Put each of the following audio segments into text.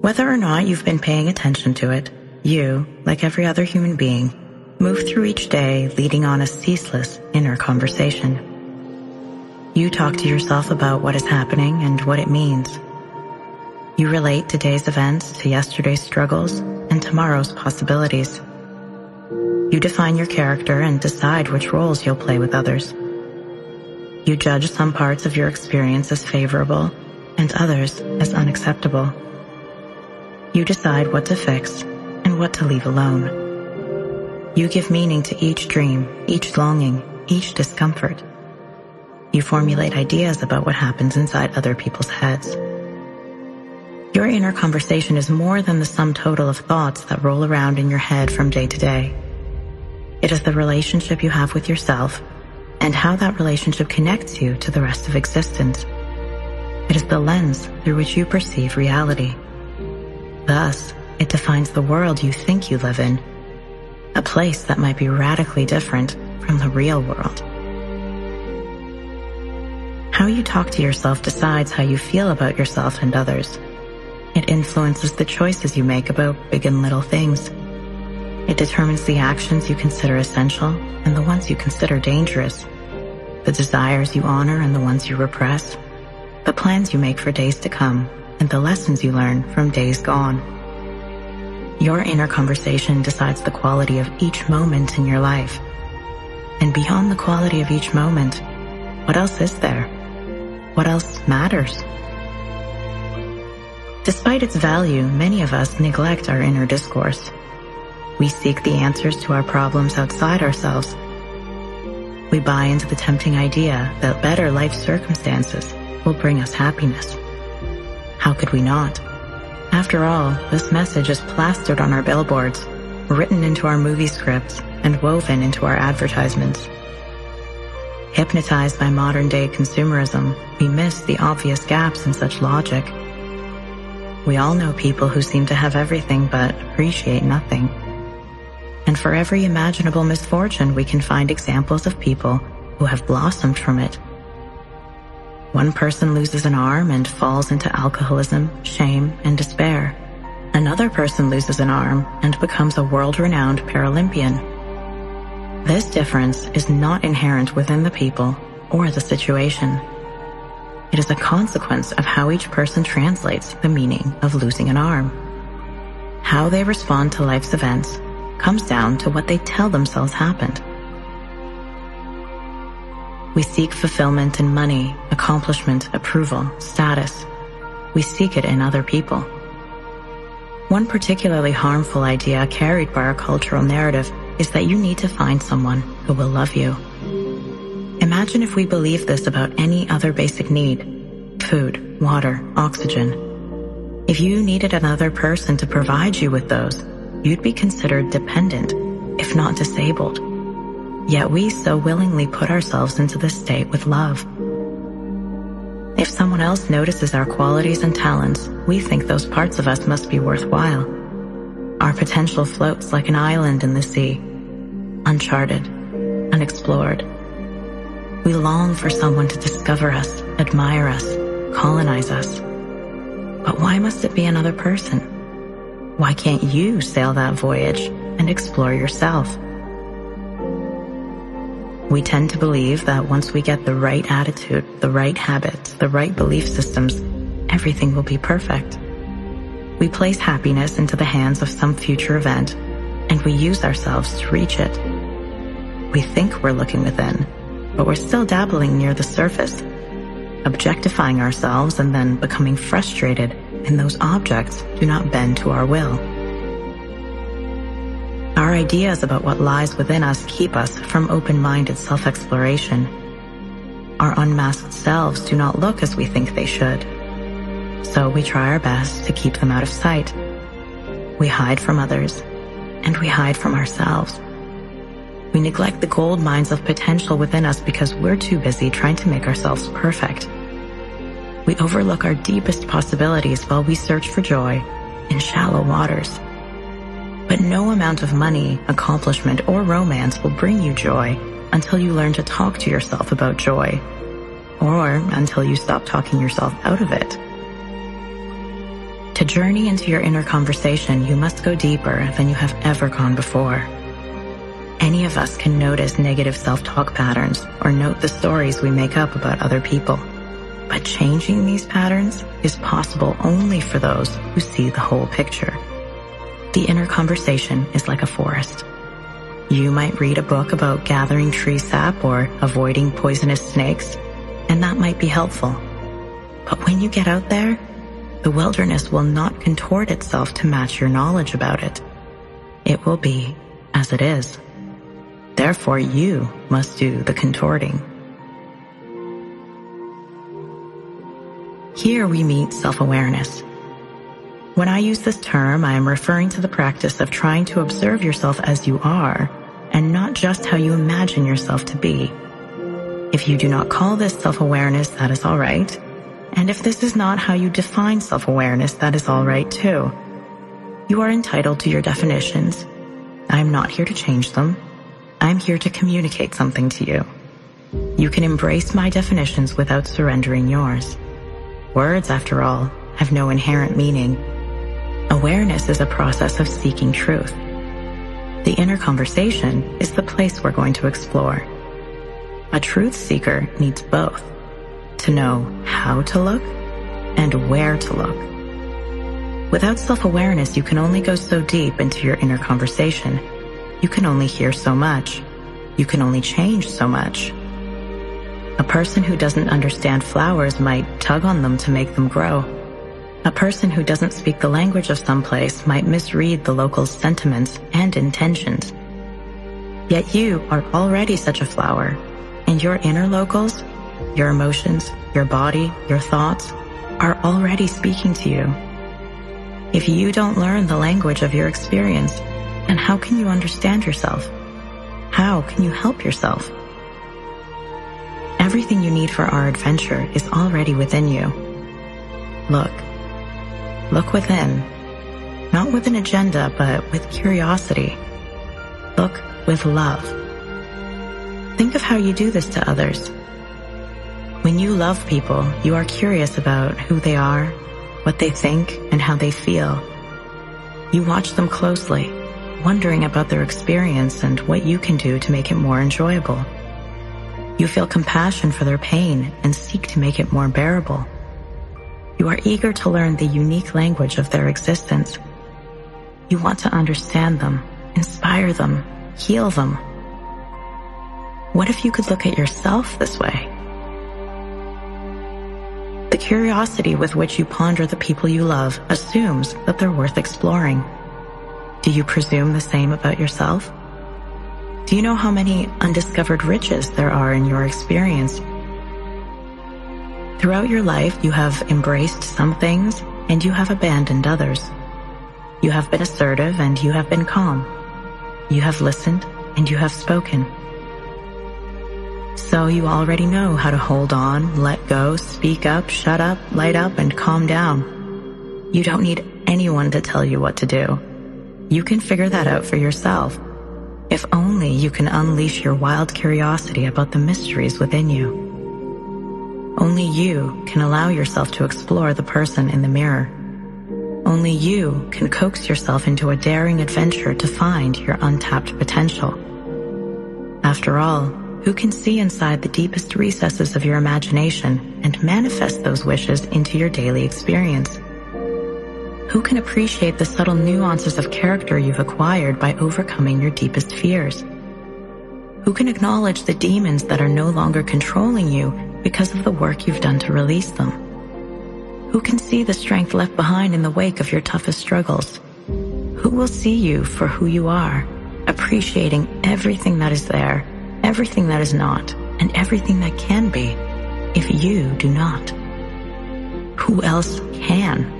Whether or not you've been paying attention to it, you, like every other human being, move through each day leading on a ceaseless inner conversation. You talk to yourself about what is happening and what it means. You relate today's events to yesterday's struggles and tomorrow's possibilities. You define your character and decide which roles you'll play with others. You judge some parts of your experience as favorable and others as unacceptable. You decide what to fix and what to leave alone. You give meaning to each dream, each longing, each discomfort. You formulate ideas about what happens inside other people's heads. Your inner conversation is more than the sum total of thoughts that roll around in your head from day to day. It is the relationship you have with yourself and how that relationship connects you to the rest of existence. It is the lens through which you perceive reality. Thus, it defines the world you think you live in, a place that might be radically different from the real world. How you talk to yourself decides how you feel about yourself and others. It influences the choices you make about big and little things. It determines the actions you consider essential and the ones you consider dangerous, the desires you honor and the ones you repress, the plans you make for days to come, and the lessons you learn from days gone. Your inner conversation decides the quality of each moment in your life. And beyond the quality of each moment, what else is there? What else matters? Despite its value, many of us neglect our inner discourse. We seek the answers to our problems outside ourselves. We buy into the tempting idea that better life circumstances will bring us happiness. How could we not? After all, this message is plastered on our billboards, written into our movie scripts, and woven into our advertisements. Hypnotized by modern day consumerism, we miss the obvious gaps in such logic. We all know people who seem to have everything but appreciate nothing. And for every imaginable misfortune, we can find examples of people who have blossomed from it. One person loses an arm and falls into alcoholism, shame, and despair. Another person loses an arm and becomes a world-renowned Paralympian. This difference is not inherent within the people or the situation. It is a consequence of how each person translates the meaning of losing an arm. How they respond to life's events comes down to what they tell themselves happened. We seek fulfillment in money, accomplishment, approval, status. We seek it in other people. One particularly harmful idea carried by our cultural narrative is that you need to find someone who will love you. Imagine if we believed this about any other basic need. Food, water, oxygen. If you needed another person to provide you with those, you'd be considered dependent, if not disabled. Yet we so willingly put ourselves into this state with love. If someone else notices our qualities and talents, we think those parts of us must be worthwhile. Our potential floats like an island in the sea, uncharted, unexplored. We long for someone to discover us, admire us, colonize us. But why must it be another person? Why can't you sail that voyage and explore yourself? We tend to believe that once we get the right attitude, the right habits, the right belief systems, everything will be perfect. We place happiness into the hands of some future event, and we use ourselves to reach it. We think we're looking within, but we're still dabbling near the surface, objectifying ourselves and then becoming frustrated and those objects do not bend to our will. Our ideas about what lies within us keep us from open-minded self-exploration. Our unmasked selves do not look as we think they should. So we try our best to keep them out of sight. We hide from others, and we hide from ourselves. We neglect the gold mines of potential within us because we're too busy trying to make ourselves perfect. We overlook our deepest possibilities while we search for joy in shallow waters. But no amount of money, accomplishment, or romance will bring you joy until you learn to talk to yourself about joy, or until you stop talking yourself out of it. To journey into your inner conversation, you must go deeper than you have ever gone before. Any of us can notice negative self-talk patterns or note the stories we make up about other people. But changing these patterns is possible only for those who see the whole picture. The inner conversation is like a forest. You might read a book about gathering tree sap or avoiding poisonous snakes, and that might be helpful. But when you get out there, the wilderness will not contort itself to match your knowledge about it. It will be as it is. Therefore, you must do the contorting. Here we meet self-awareness. When I use this term, I am referring to the practice of trying to observe yourself as you are and not just how you imagine yourself to be. If you do not call this self-awareness, that is all right. And if this is not how you define self-awareness, that is all right too. You are entitled to your definitions. I am not here to change them. I'm here to communicate something to you. You can embrace my definitions without surrendering yours. Words, after all, have no inherent meaning. Awareness is a process of seeking truth. The inner conversation is the place we're going to explore. A truth seeker needs both to know how to look and where to look. Without self-awareness, you can only go so deep into your inner conversation. You can only hear so much. You can only change so much. A person who doesn't understand flowers might tug on them to make them grow. A person who doesn't speak the language of some place might misread the locals' sentiments and intentions. Yet you are already such a flower, and your inner locals, your emotions, your body, your thoughts, are already speaking to you. If you don't learn the language of your experience, then how can you understand yourself? How can you help yourself? Everything you need for our adventure is already within you. Look. Look within. Not with an agenda, but with curiosity. Look with love. Think of how you do this to others. When you love people, you are curious about who they are, what they think, and how they feel. You watch them closely, wondering about their experience and what you can do to make it more enjoyable. You feel compassion for their pain and seek to make it more bearable. You are eager to learn the unique language of their existence. You want to understand them, inspire them, heal them. What if you could look at yourself this way? The curiosity with which you ponder the people you love assumes that they're worth exploring. Do you presume the same about yourself? Do you know how many undiscovered riches there are in your experience? Throughout your life, you have embraced some things and you have abandoned others. You have been assertive and you have been calm. You have listened and you have spoken. So you already know how to hold on, let go, speak up, shut up, light up, and calm down. You don't need anyone to tell you what to do. You can figure that out for yourself. If only you can unleash your wild curiosity about the mysteries within you. Only you can allow yourself to explore the person in the mirror. Only you can coax yourself into a daring adventure to find your untapped potential. After all, who can see inside the deepest recesses of your imagination and manifest those wishes into your daily experience? Who can appreciate the subtle nuances of character you've acquired by overcoming your deepest fears? Who can acknowledge the demons that are no longer controlling you because of the work you've done to release them? Who can see the strength left behind in the wake of your toughest struggles? Who will see you for who you are, appreciating everything that is there, everything that is not, and everything that can be, if you do not? Who else can?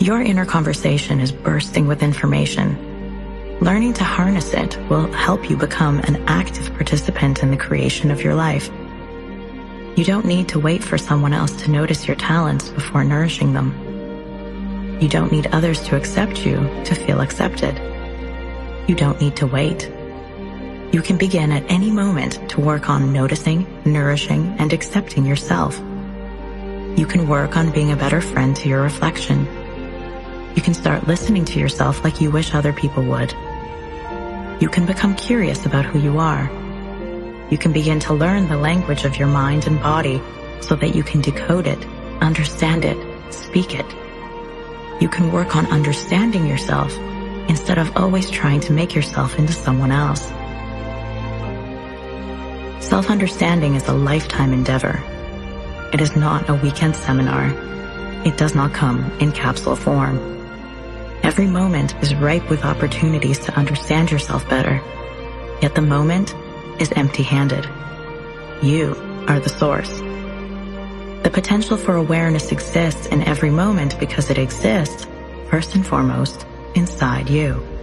Your inner conversation is bursting with information. Learning to harness it will help you become an active participant in the creation of your life. You don't need to wait for someone else to notice your talents before nourishing them. You don't need others to accept you to feel accepted. You don't need to wait. You can begin at any moment to work on noticing, nourishing, and accepting yourself. You can work on being a better friend to your reflection. You can start listening to yourself like you wish other people would. You can become curious about who you are. You can begin to learn the language of your mind and body so that you can decode it, understand it, speak it. You can work on understanding yourself instead of always trying to make yourself into someone else. Self-understanding is a lifetime endeavor. It is not a weekend seminar. It does not come in capsule form. Every moment is ripe with opportunities to understand yourself better. Yet the moment is empty-handed. You are the source. The potential for awareness exists in every moment because it exists, first and foremost, inside you.